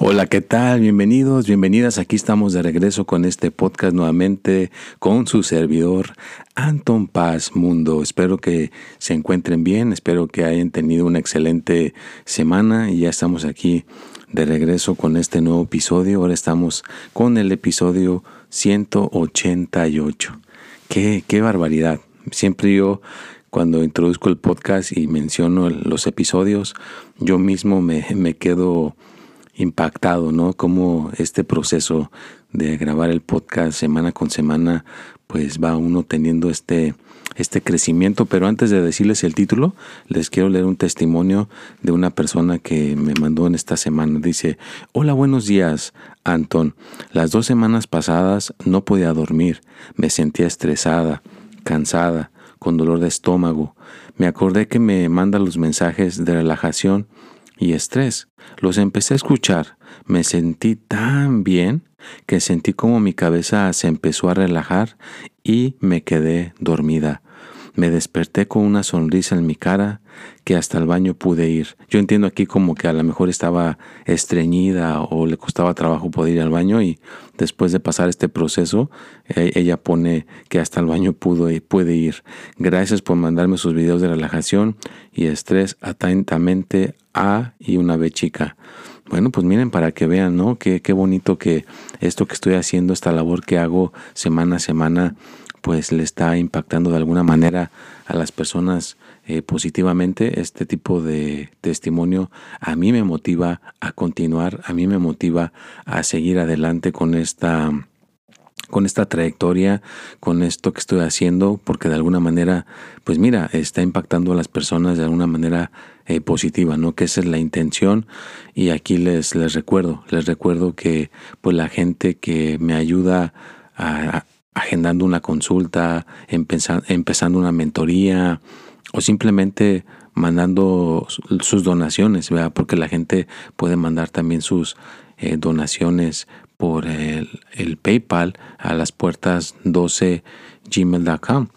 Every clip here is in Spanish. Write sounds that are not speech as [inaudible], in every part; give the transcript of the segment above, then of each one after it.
Hola, ¿qué tal? Bienvenidos, bienvenidas. Aquí estamos de regreso con este podcast nuevamente con su servidor Anton Paz Mundo. Espero que se encuentren bien, espero que hayan tenido una excelente semana y ya estamos aquí de regreso con este nuevo episodio. Ahora estamos con el episodio 188. Qué, qué barbaridad. Siempre yo cuando introduzco el podcast y menciono los episodios, yo mismo me, me quedo impactado, ¿no? Cómo este proceso de grabar el podcast semana con semana, pues va uno teniendo este, este crecimiento. Pero antes de decirles el título, les quiero leer un testimonio de una persona que me mandó en esta semana. Dice, hola, buenos días, Anton. Las dos semanas pasadas no podía dormir. Me sentía estresada, cansada, con dolor de estómago. Me acordé que me manda los mensajes de relajación y estrés. Los empecé a escuchar. Me sentí tan bien que sentí como mi cabeza se empezó a relajar y me quedé dormida. Me desperté con una sonrisa en mi cara que hasta el baño pude ir. Yo entiendo aquí como que a lo mejor estaba estreñida o le costaba trabajo poder ir al baño y después de pasar este proceso e, ella pone que hasta el baño pudo y puede ir. Gracias por mandarme sus videos de relajación y estrés atentamente a y una B chica. Bueno, pues miren para que vean, ¿no? Qué, qué bonito que esto que estoy haciendo, esta labor que hago semana a semana, pues le está impactando de alguna manera a las personas eh, positivamente. Este tipo de testimonio a mí me motiva a continuar, a mí me motiva a seguir adelante con esta con esta trayectoria, con esto que estoy haciendo, porque de alguna manera, pues mira, está impactando a las personas de alguna manera eh, positiva, ¿no? Que esa es la intención. Y aquí les, les recuerdo, les recuerdo que pues la gente que me ayuda a, agendando una consulta, empezando una mentoría o simplemente mandando sus donaciones, ¿verdad? porque la gente puede mandar también sus eh, donaciones por el, el, PayPal a las puertas 12 gmail.com.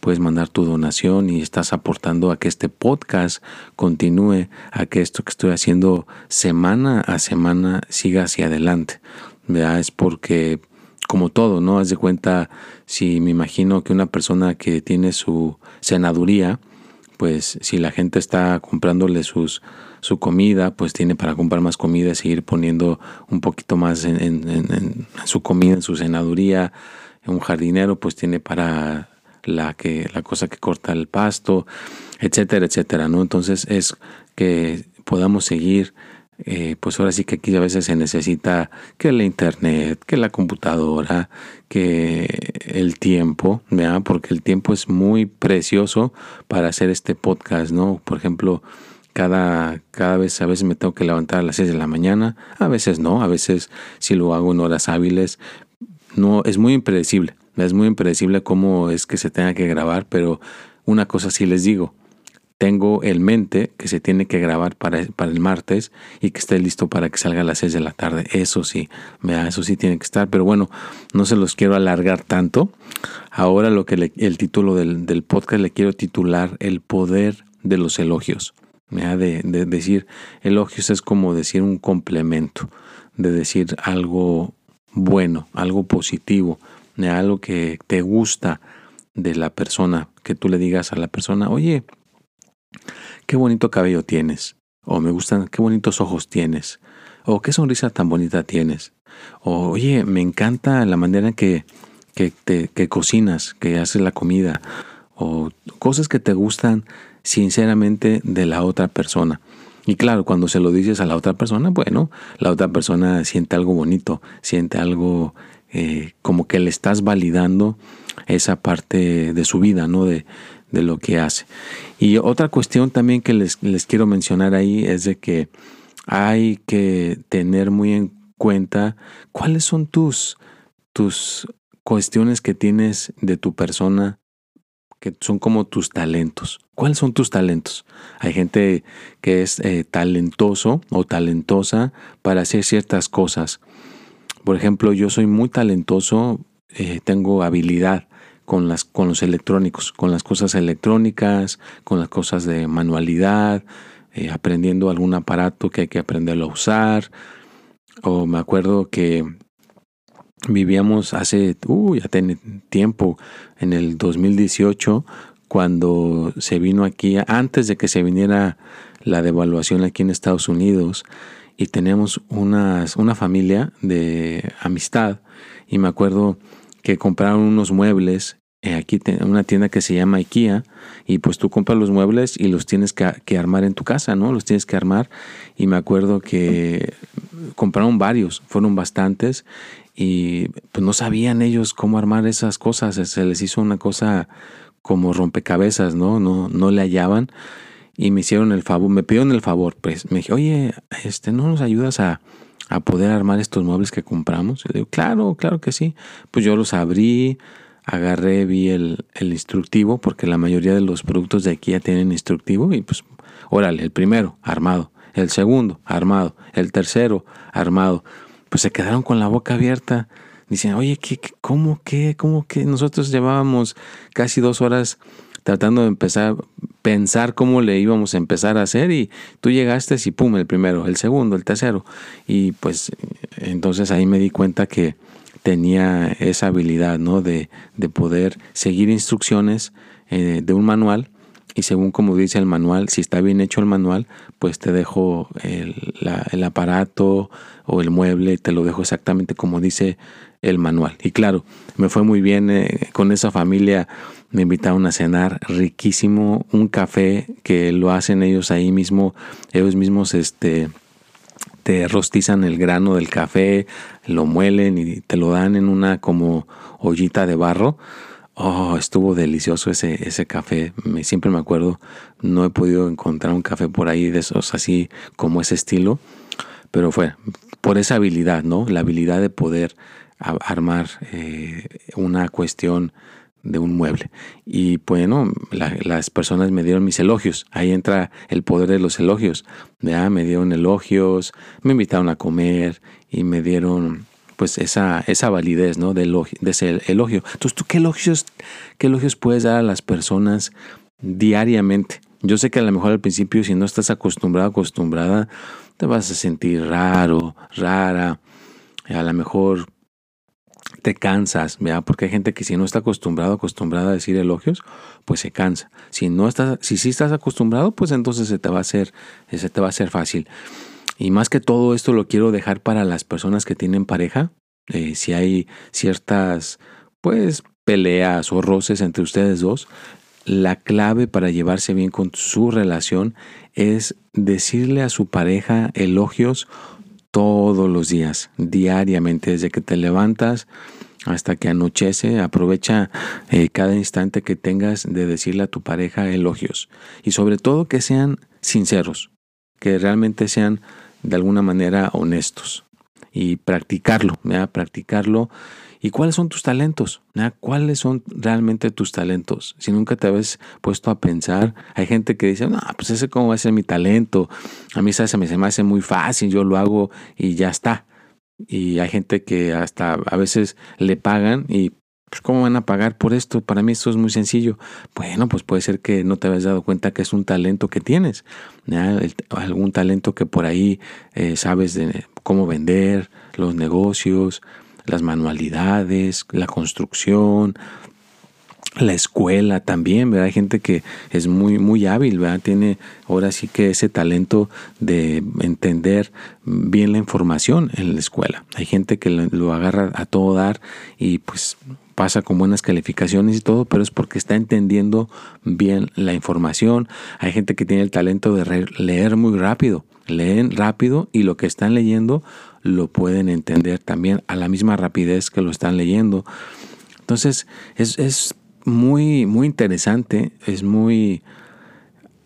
Puedes mandar tu donación y estás aportando a que este podcast continúe, a que esto que estoy haciendo semana a semana siga hacia adelante. ¿verdad? Es porque como todo, ¿no? Haz de cuenta, si me imagino que una persona que tiene su senaduría, pues si la gente está comprándole sus, su comida, pues tiene para comprar más comida y seguir poniendo un poquito más en, su comida, en su senaduría. Un jardinero, pues tiene para la, que, la cosa que corta el pasto, etcétera, etcétera, ¿no? Entonces es que podamos seguir eh, pues ahora sí que aquí a veces se necesita que la internet, que la computadora, que el tiempo, ¿verdad? porque el tiempo es muy precioso para hacer este podcast, ¿no? Por ejemplo, cada, cada vez a veces me tengo que levantar a las 6 de la mañana, a veces no, a veces si lo hago en horas hábiles, no, es muy impredecible, es muy impredecible cómo es que se tenga que grabar, pero una cosa sí les digo, tengo el mente que se tiene que grabar para, para, el martes y que esté listo para que salga a las 6 de la tarde. Eso sí, eso sí tiene que estar. Pero bueno, no se los quiero alargar tanto. Ahora lo que el título del, podcast le quiero titular El poder de los elogios. De, de decir elogios es como decir un complemento, de decir algo bueno, algo positivo, algo que te gusta de la persona, que tú le digas a la persona, oye, qué bonito cabello tienes, o me gustan, qué bonitos ojos tienes, o qué sonrisa tan bonita tienes, o oye, me encanta la manera en que, que, te, que cocinas, que haces la comida, o cosas que te gustan sinceramente de la otra persona. Y claro, cuando se lo dices a la otra persona, bueno, la otra persona siente algo bonito, siente algo eh, como que le estás validando esa parte de su vida, ¿no? De, de lo que hace. Y otra cuestión también que les, les, quiero mencionar ahí es de que hay que tener muy en cuenta cuáles son tus, tus cuestiones que tienes de tu persona que son como tus talentos. ¿Cuáles son tus talentos? Hay gente que es eh, talentoso o talentosa para hacer ciertas cosas. Por ejemplo, yo soy muy talentoso, eh, tengo habilidad con, las, con los electrónicos, con las cosas electrónicas, con las cosas de manualidad, eh, aprendiendo algún aparato que hay que aprenderlo a usar. O me acuerdo que vivíamos hace, uh, ya tiene tiempo, en el 2018, cuando se vino aquí, antes de que se viniera la devaluación aquí en Estados Unidos, y tenemos unas, una familia de amistad, y me acuerdo que compraron unos muebles eh, aquí en una tienda que se llama IKEA y pues tú compras los muebles y los tienes que, que, armar en tu casa, ¿no? Los tienes que armar y me acuerdo que compraron varios, fueron bastantes y pues no sabían ellos cómo armar esas cosas, se les hizo una cosa como rompecabezas, ¿no? No, no le hallaban y me hicieron el favor, me pidieron el favor, pues me dije, oye, este, ¿no nos ayudas a, a poder armar estos muebles que compramos? Y digo, claro, claro que sí. Pues yo los abrí, agarré, vi el, el instructivo, porque la mayoría de los productos de aquí ya tienen instructivo y pues, órale, el primero, armado, el segundo, armado, el tercero, armado pues se quedaron con la boca abierta. Dicen, oye, ¿qué, ¿cómo qué? ¿Cómo que? Nosotros llevábamos casi dos horas tratando de empezar, pensar cómo le íbamos a empezar a hacer y tú llegaste y pum, el primero, el segundo, el tercero. Y pues entonces ahí me di cuenta que tenía esa habilidad, ¿no? De, de poder seguir instrucciones eh, de un manual y según como dice el manual, si está bien hecho el manual, pues te dejo el, el, aparato o el mueble, te lo dejo exactamente como dice el manual. Y claro, me fue muy bien eh, con esa familia, me invitaron a cenar riquísimo, un café que lo hacen ellos ahí mismo, ellos mismos este te rostizan el grano del café, lo muelen y te lo dan en una como ollita de barro Oh, estuvo delicioso ese, ese café. Me, siempre me acuerdo, no he podido encontrar un café por ahí de esos así como ese estilo, pero fue por esa habilidad, ¿no? La habilidad de poder armar eh, una cuestión de un mueble. Y bueno, las personas me dieron mis elogios. Ahí entra el poder de los elogios. ¿ya? Me dieron elogios, me invitaron a comer y me dieron pues esa, esa validez ¿no? de, de ese elogio. Entonces, ¿tú qué elogios, qué elogios puedes dar a las personas diariamente? Yo sé que a lo mejor al principio, si no estás acostumbrado, acostumbrada, te vas a sentir raro, rara. A lo mejor te cansas, ¿verdad? Porque hay gente que si no está acostumbrado, acostumbrada a decir elogios, pues se cansa. Si no estás, si sí estás acostumbrado, pues entonces se te va a hacer, se te va a hacer fácil. Y más que todo esto lo quiero dejar para las personas que tienen pareja. Eh, si hay ciertas, pues, peleas o roces entre ustedes dos, la clave para llevarse bien con su relación es decirle a su pareja elogios todos los días, diariamente, desde que te levantas hasta que anochece, aprovecha eh, cada instante que tengas de decirle a tu pareja elogios y sobre todo que sean sinceros, que realmente sean de alguna manera honestos y practicarlo, practicarlo. ¿Y cuáles son tus talentos? ¿Cuáles son realmente tus talentos? Si nunca te habías puesto a pensar, hay gente que dice, no, pues ese cómo va a ser mi talento. A mí se me, hace muy fácil, yo lo hago y ya está. Y hay gente que hasta a veces le pagan y pues, ¿cómo van a pagar por esto? Para mí esto es muy sencillo. Bueno, pues puede ser que no te hayas dado cuenta que es un talento que tienes, algún talento que por ahí eh, sabes de cómo vender, los negocios, las manualidades, la construcción, la escuela también, ¿verdad? Hay gente que es muy, muy hábil, ¿verdad? Tiene ahora sí que ese talento de entender bien la información en la escuela. Hay gente que lo, agarra a todo dar y pues pasa con buenas calificaciones y todo, pero es porque está entendiendo bien la información. Hay gente que tiene el talento de leer muy rápido, leen rápido y lo que están leyendo lo pueden entender también a la misma rapidez que lo están leyendo. Entonces, es, es muy, muy interesante, es muy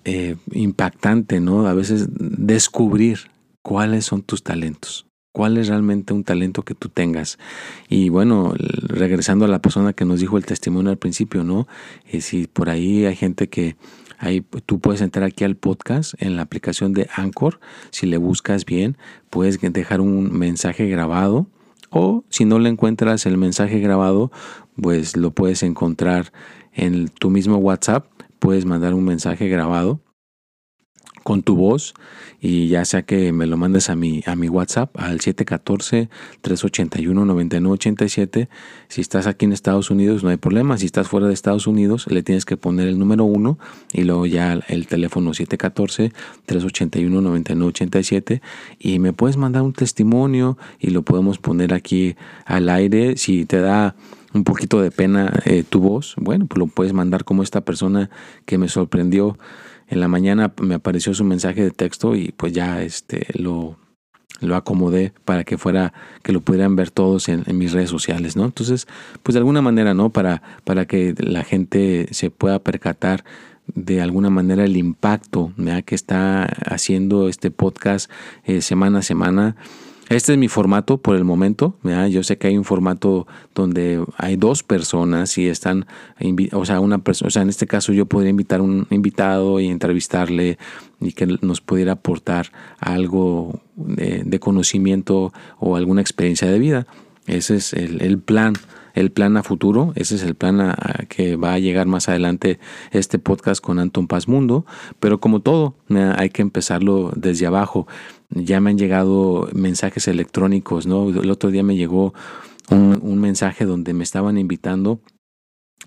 eh, impactante, ¿no? A veces descubrir cuáles son tus talentos, cuál es realmente un talento que tú tengas. Y bueno, regresando a la persona que nos dijo el testimonio al principio, ¿no? Eh, si por ahí hay gente que Ahí tú puedes entrar aquí al podcast en la aplicación de Anchor. Si le buscas bien, puedes dejar un mensaje grabado. O si no le encuentras el mensaje grabado, pues lo puedes encontrar en tu mismo WhatsApp. Puedes mandar un mensaje grabado con tu voz y ya sea que me lo mandes a mi, a mi WhatsApp al 714-381-9987. Si estás aquí en Estados Unidos no hay problema. Si estás fuera de Estados Unidos le tienes que poner el número 1 y luego ya el teléfono 714-381-9987 y me puedes mandar un testimonio y lo podemos poner aquí al aire. Si te da un poquito de pena eh, tu voz, bueno, pues lo puedes mandar como esta persona que me sorprendió en la mañana me apareció su mensaje de texto y pues ya este lo, lo acomodé para que fuera, que lo pudieran ver todos en, mis redes sociales, ¿no? Entonces, pues de alguna manera, ¿no? Para, para que la gente se pueda percatar de alguna manera el impacto que está haciendo este podcast eh, semana a semana este es mi formato por el momento. Yo sé que hay un formato donde hay dos personas y están, o sea, una persona, o sea, en este caso yo podría invitar a un invitado y entrevistarle y que nos pudiera aportar algo de, conocimiento o alguna experiencia de vida. Ese es el, plan el plan a futuro, ese es el plan a, que va a llegar más adelante este podcast con Anton Paz Mundo, pero como todo, hay que empezarlo desde abajo ya me han llegado mensajes electrónicos, ¿no? El otro día me llegó un, mensaje donde me estaban invitando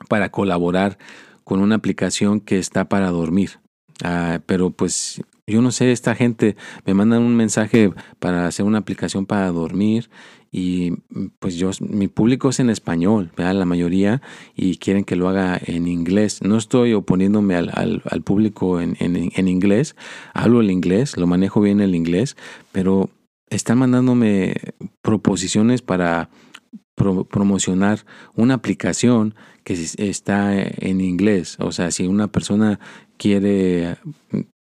para colaborar con una aplicación que está para dormir. Ah, pero pues yo no sé, esta gente me mandan un mensaje para hacer una aplicación para dormir y pues yo, mi público es en español, la mayoría, y quieren que lo haga en inglés. No estoy oponiéndome al, al, público en, en, inglés, hablo el inglés, lo manejo bien el inglés, pero están mandándome proposiciones para promocionar una aplicación que está en inglés. O sea, si una persona quiere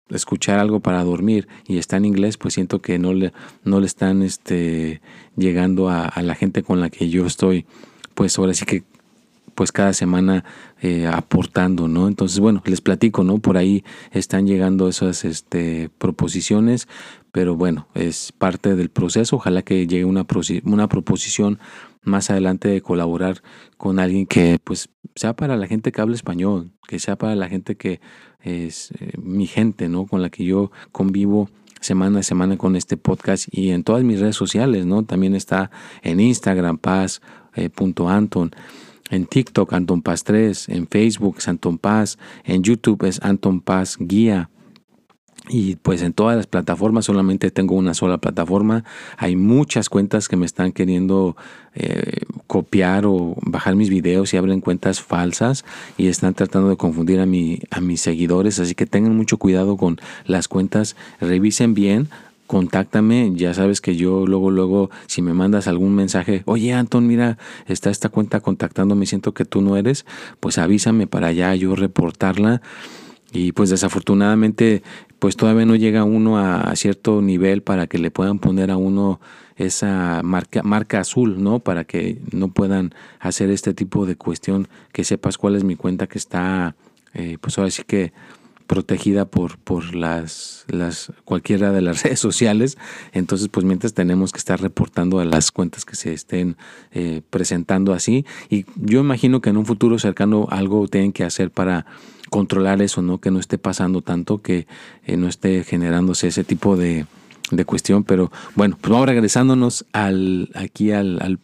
escuchar algo para dormir y está en inglés, pues siento que no le, no le están este, llegando a, la gente con la que yo estoy, pues ahora sí que pues cada semana eh, aportando, ¿no? Entonces, bueno, les platico, ¿no? Por ahí están llegando esas este, proposiciones, pero bueno, es parte del proceso. Ojalá que llegue una, una proposición más adelante de colaborar con alguien que pues sea para la gente que habla español, que sea para la gente que es eh, mi gente, ¿no? Con la que yo convivo semana a semana con este podcast y en todas mis redes sociales, ¿no? También está en Instagram, paz.anton, eh, en TikTok, Anton Paz 3, en Facebook, Anton Paz, en YouTube es Anton Paz Guía. Y pues en todas las plataformas solamente tengo una sola plataforma. Hay muchas cuentas que me están queriendo eh, copiar o bajar mis videos y abren cuentas falsas y están tratando de confundir a, mi, a mis seguidores. Así que tengan mucho cuidado con las cuentas. Revisen bien contáctame, ya sabes que yo luego, luego, si me mandas algún mensaje, oye Anton, mira, está esta cuenta contactándome, siento que tú no eres, pues avísame para ya yo reportarla. Y pues desafortunadamente pues todavía no llega uno a, cierto nivel para que le puedan poner a uno esa marca, marca azul, ¿no? Para que no puedan hacer este tipo de cuestión, que sepas cuál es mi cuenta que está, eh, pues ahora sí que protegida por, por las, las, cualquiera de las [laughs] redes sociales. Entonces, pues mientras tenemos que estar reportando a las cuentas que se estén eh, presentando así. Y yo imagino que en un futuro cercano algo tienen que hacer para controlar eso, ¿no? Que no esté pasando tanto, que eh, no esté generándose ese tipo de, de, cuestión. Pero bueno, pues vamos regresándonos al, aquí al, al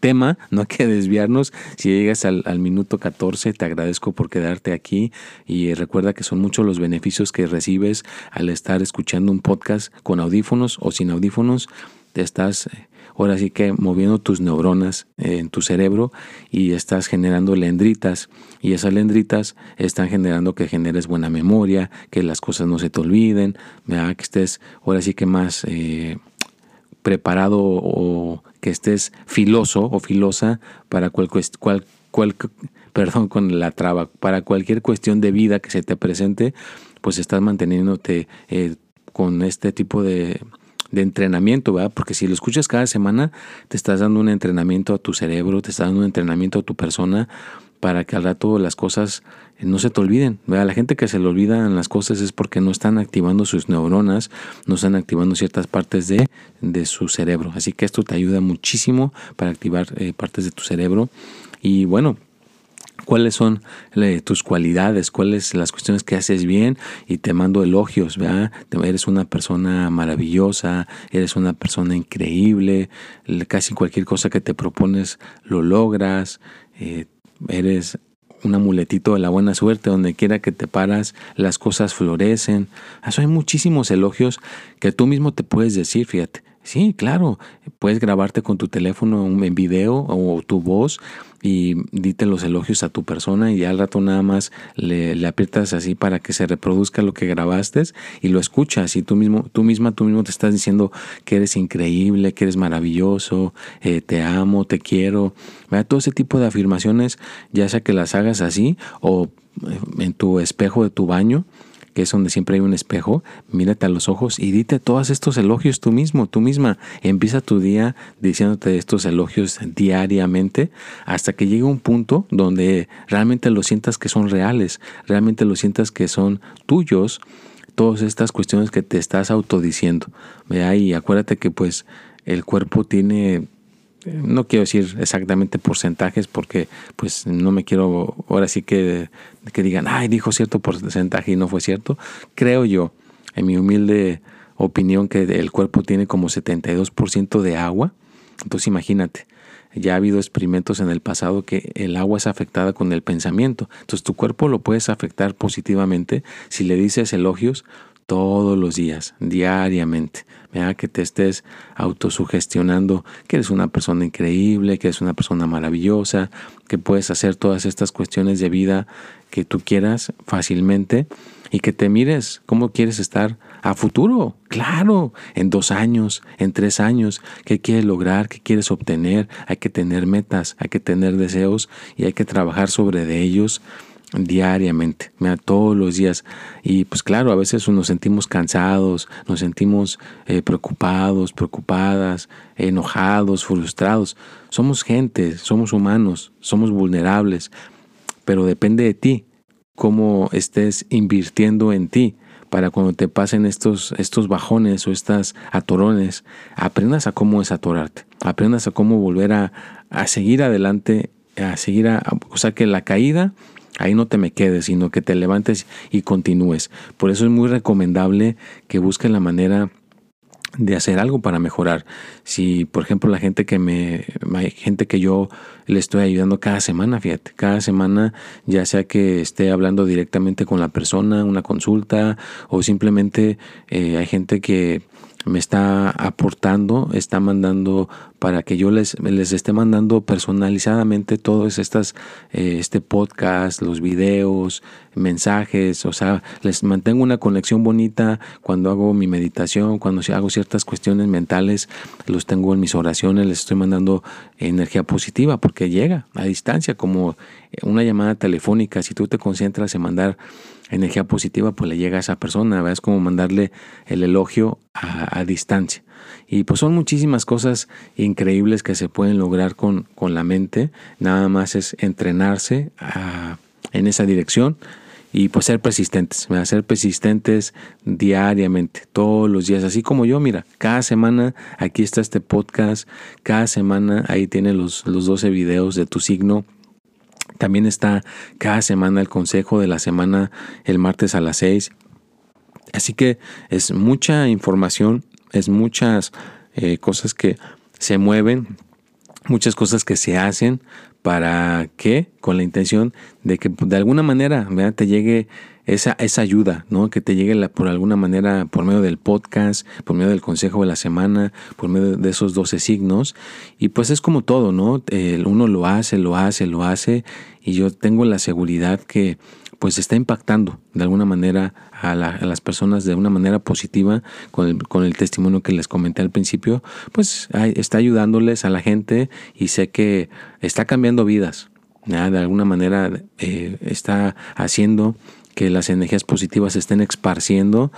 tema, no hay que desviarnos. Si llegas al, al, minuto 14, te agradezco por quedarte aquí y recuerda que son muchos los beneficios que recibes al estar escuchando un podcast con audífonos o sin audífonos. Te estás eh, ahora sí que moviendo tus neuronas en tu cerebro y estás generando lendritas y esas lendritas están generando que generes buena memoria, que las cosas no se te olviden, que estés ahora sí que más eh, preparado o que estés filoso o filosa para cual, cual, cual, perdón con la traba, para cualquier cuestión de vida que se te presente, pues estás manteniéndote eh, con este tipo de de entrenamiento, ¿verdad? Porque si lo escuchas cada semana, te estás dando un entrenamiento a tu cerebro, te estás dando un entrenamiento a tu persona para que al rato las cosas eh, no se te olviden. ¿verdad? La gente que se le olvidan las cosas es porque no están activando sus neuronas, no están activando ciertas partes de, de su cerebro. Así que esto te ayuda muchísimo para activar eh, partes de tu cerebro. Y bueno, cuáles son tus cualidades, cuáles las cuestiones que haces bien y te mando elogios, ¿verdad? Eres una persona maravillosa, eres una persona increíble, casi cualquier cosa que te propones lo logras, eh, eres un amuletito de la buena suerte, donde quiera que te paras, las cosas florecen. Eso hay muchísimos elogios que tú mismo te puedes decir, fíjate. Sí, claro, puedes grabarte con tu teléfono en video o tu voz y dite los elogios a tu persona y al rato nada más le, le, aprietas así para que se reproduzca lo que grabaste y lo escuchas y tú mismo, tú misma, tú mismo te estás diciendo que eres increíble, que eres maravilloso, eh, te amo, te quiero. Todo ese tipo de afirmaciones, ya sea que las hagas así o eh, en tu espejo de tu baño, que es donde siempre hay un espejo, mírate a los ojos y dite todos estos elogios tú mismo, tú misma. Empieza tu día diciéndote estos elogios diariamente hasta que llegue un punto donde realmente lo sientas que son reales, realmente lo sientas que son tuyos, todas estas cuestiones que te estás autodiciendo. Y acuérdate que pues el cuerpo tiene no quiero decir exactamente porcentajes porque pues no me quiero ahora sí que, que digan, ay, dijo cierto porcentaje y no fue cierto. Creo yo, en mi humilde opinión, que el cuerpo tiene como 72% de agua. Entonces imagínate, ya ha habido experimentos en el pasado que el agua es afectada con el pensamiento. Entonces tu cuerpo lo puedes afectar positivamente si le dices elogios todos los días, diariamente. Que te estés autosugestionando que eres una persona increíble, que eres una persona maravillosa, que puedes hacer todas estas cuestiones de vida que tú quieras fácilmente y que te mires cómo quieres estar a futuro. Claro, en dos años, en tres años, qué quieres lograr, qué quieres obtener. Hay que tener metas, hay que tener deseos y hay que trabajar sobre de ellos diariamente, todos los días. Y pues claro, a veces nos sentimos cansados, nos sentimos eh, preocupados, preocupadas, enojados, frustrados. Somos gente, somos humanos, somos vulnerables, pero depende de ti cómo estés invirtiendo en ti para cuando te pasen estos, estos bajones o estas atorones, aprendas a cómo desatorarte, aprendas a cómo volver a, a seguir adelante, a seguir a, o sea que la caída Ahí no te me quedes, sino que te levantes y continúes. Por eso es muy recomendable que busques la manera de hacer algo para mejorar. Si, por ejemplo, la gente que me, gente que yo le estoy ayudando cada semana, fíjate, cada semana, ya sea que esté hablando directamente con la persona, una consulta, o simplemente eh, hay gente que me está aportando, está mandando para que yo les, les esté mandando personalizadamente todos estas, eh, este podcast, los videos, mensajes, o sea, les mantengo una conexión bonita cuando hago mi meditación, cuando hago ciertas cuestiones mentales, los tengo en mis oraciones, les estoy mandando energía positiva porque llega a distancia como una llamada telefónica, si tú te concentras en mandar energía positiva, pues le llega a esa persona, es como mandarle el elogio a, a distancia. Y pues son muchísimas cosas increíbles que se pueden lograr con, con la mente. Nada más es entrenarse en esa dirección y pues ser persistentes, ser persistentes diariamente, todos los días, así como yo, mira, cada semana aquí está este podcast, cada semana ahí tiene los, los 12 videos de tu signo. También está cada semana el consejo de la semana el martes a las 6. Así que es mucha información es muchas eh, cosas que se mueven muchas cosas que se hacen para que, con la intención de que de alguna manera te llegue esa, esa ayuda, ¿no? Que te llegue la, por alguna manera por medio del podcast, por medio del consejo de la semana, por medio de esos 12 signos. Y pues es como todo, ¿no? El uno lo hace, lo hace, lo hace. Y yo tengo la seguridad que pues está impactando de alguna manera a, las personas de una manera positiva con el, con el, testimonio que les comenté al principio, pues está ayudándoles a la gente y sé que está cambiando vidas. De alguna manera eh, está haciendo que las energías positivas se estén esparciendo.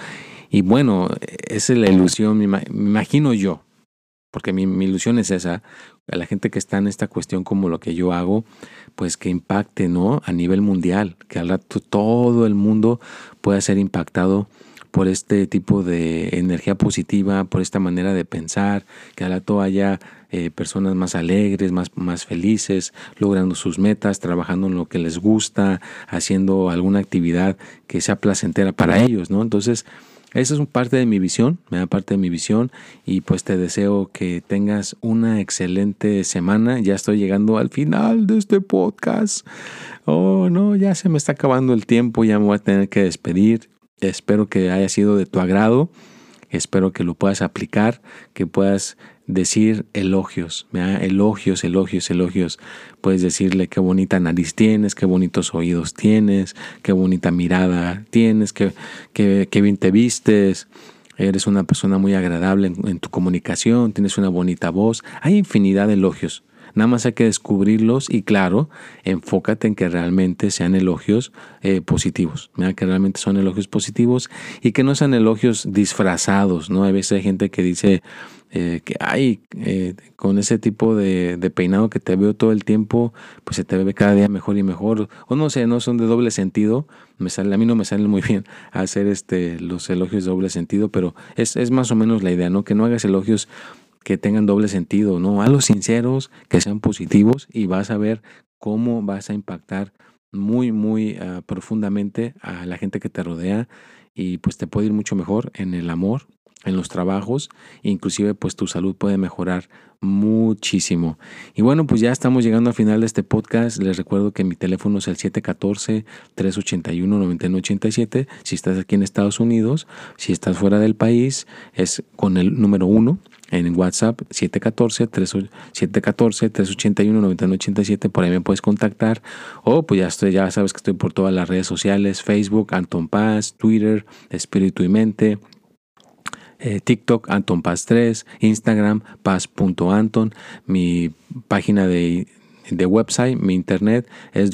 Y bueno, esa es la ilusión, me imagino yo, porque mi, mi, ilusión es esa, a la gente que está en esta cuestión como lo que yo hago, pues que impacte, ¿no? A nivel mundial, que al rato todo el mundo pueda ser impactado por este tipo de energía positiva, por esta manera de pensar, que al rato haya eh, personas más alegres, más, más felices, logrando sus metas, trabajando en lo que les gusta, haciendo alguna actividad que sea placentera para ellos, ¿no? Entonces, esa es parte de mi visión, me da parte de mi visión y pues te deseo que tengas una excelente semana. Ya estoy llegando al final de este podcast. Oh, no, ya se me está acabando el tiempo, ya me voy a tener que despedir. Espero que haya sido de tu agrado. Espero que lo puedas aplicar, que puedas decir elogios, elogios, elogios, elogios. Puedes decirle qué bonita nariz tienes, qué bonitos oídos tienes, qué bonita mirada tienes, qué, qué, bien te vistes. Eres una persona muy agradable en, tu comunicación, tienes una bonita voz. Hay infinidad de elogios. Nada más hay que descubrirlos y claro, enfócate en que realmente sean elogios eh, positivos, que realmente son elogios positivos y que no sean elogios disfrazados, ¿no? Hay veces hay gente que dice, eh, que hay eh, con ese tipo de, peinado que te veo todo el tiempo, pues se te ve cada día mejor y mejor. O no sé, no son de doble sentido. Me sale, a mí no me sale muy bien hacer este, los elogios de doble sentido, pero es, es más o menos la idea, ¿no? Que no hagas elogios que tengan doble sentido, ¿no? A los sinceros, que sean positivos y vas a ver cómo vas a impactar muy, muy ah, profundamente a la gente que te rodea y pues te puede ir mucho mejor en el amor, en los trabajos, inclusive pues tu salud puede mejorar muchísimo. Y bueno, pues ya estamos llegando al final de este podcast. Les recuerdo que mi teléfono es el 714-381-9987. Si estás aquí en Estados Unidos, si estás fuera del país, es con el número 1 en WhatsApp 714-381-9987. Por ahí me puedes contactar. O pues ya, estoy, ya sabes que estoy por todas las redes sociales, Facebook, Anton Paz, Twitter, Espíritu y Mente. Eh, TikTok Anton Paz 3, Instagram paz.anton, mi página de, de, website, mi internet es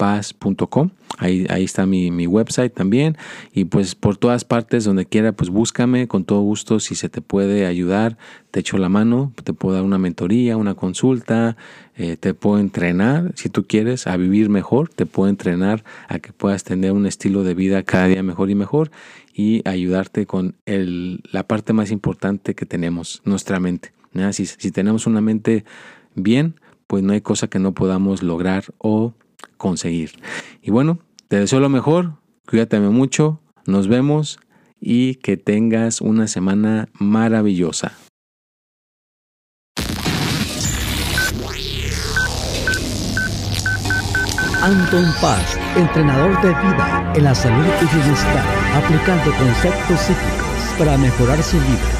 www.antonrayitapaz.com. Ahí, ahí está mi, mi, website también. Y pues por todas partes, donde quiera, pues búscame con todo gusto. Si se te puede ayudar, te echo la mano. Te puedo dar una mentoría, una consulta. Eh, te puedo entrenar, si tú quieres, a vivir mejor. Te puedo entrenar a que puedas tener un estilo de vida cada día mejor y mejor. Y ayudarte con el, la parte más importante que tenemos, nuestra mente. Si, si tenemos una mente bien, pues no hay cosa que no podamos lograr o conseguir. Y bueno, te deseo lo mejor, cuídate mucho, nos vemos y que tengas una semana maravillosa. Anton Paz, entrenador de vida en la salud y bienestar, aplicando conceptos psíquicos para mejorar su vida